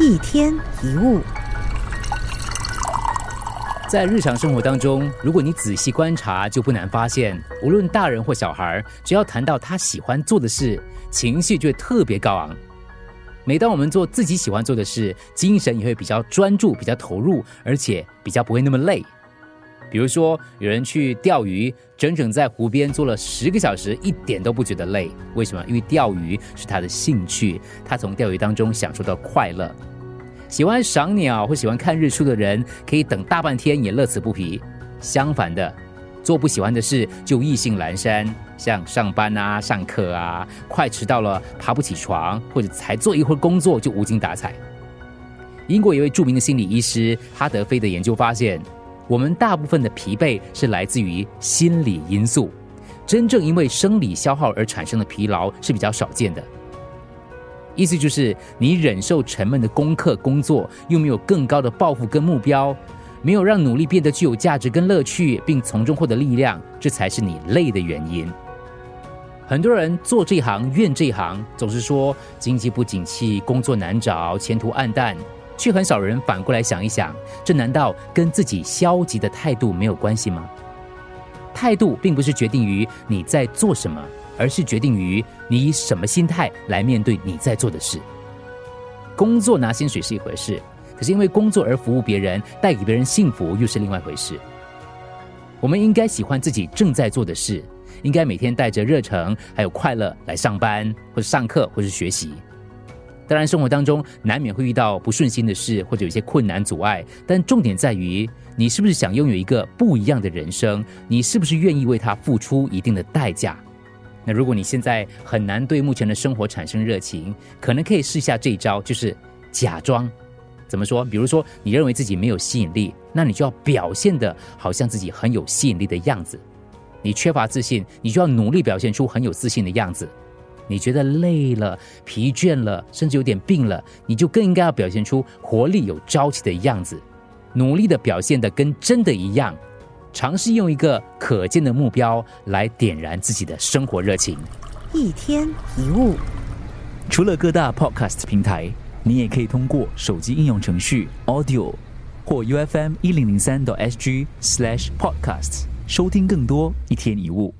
一天一物，在日常生活当中，如果你仔细观察，就不难发现，无论大人或小孩，只要谈到他喜欢做的事，情绪就会特别高昂。每当我们做自己喜欢做的事，精神也会比较专注、比较投入，而且比较不会那么累。比如说，有人去钓鱼，整整在湖边坐了十个小时，一点都不觉得累。为什么？因为钓鱼是他的兴趣，他从钓鱼当中享受到快乐。喜欢赏鸟或喜欢看日出的人，可以等大半天也乐此不疲。相反的，做不喜欢的事就意兴阑珊，像上班啊、上课啊，快迟到了爬不起床，或者才做一会儿工作就无精打采。英国一位著名的心理医师哈德菲的研究发现。我们大部分的疲惫是来自于心理因素，真正因为生理消耗而产生的疲劳是比较少见的。意思就是，你忍受沉闷的功课工作，又没有更高的抱负跟目标，没有让努力变得具有价值跟乐趣，并从中获得力量，这才是你累的原因。很多人做这行怨这行，总是说经济不景气，工作难找，前途暗淡。却很少人反过来想一想，这难道跟自己消极的态度没有关系吗？态度并不是决定于你在做什么，而是决定于你以什么心态来面对你在做的事。工作拿薪水是一回事，可是因为工作而服务别人，带给别人幸福又是另外一回事。我们应该喜欢自己正在做的事，应该每天带着热诚还有快乐来上班，或者上课，或是学习。当然，生活当中难免会遇到不顺心的事，或者有些困难阻碍。但重点在于，你是不是想拥有一个不一样的人生？你是不是愿意为他付出一定的代价？那如果你现在很难对目前的生活产生热情，可能可以试下这一招，就是假装。怎么说？比如说，你认为自己没有吸引力，那你就要表现的好像自己很有吸引力的样子。你缺乏自信，你就要努力表现出很有自信的样子。你觉得累了、疲倦了，甚至有点病了，你就更应该要表现出活力、有朝气的样子，努力的表现的跟真的一样，尝试用一个可见的目标来点燃自己的生活热情。一天一物，除了各大 Podcast 平台，你也可以通过手机应用程序 Audio 或 U F M 一零零三 SG Slash Podcast 收听更多一天一物。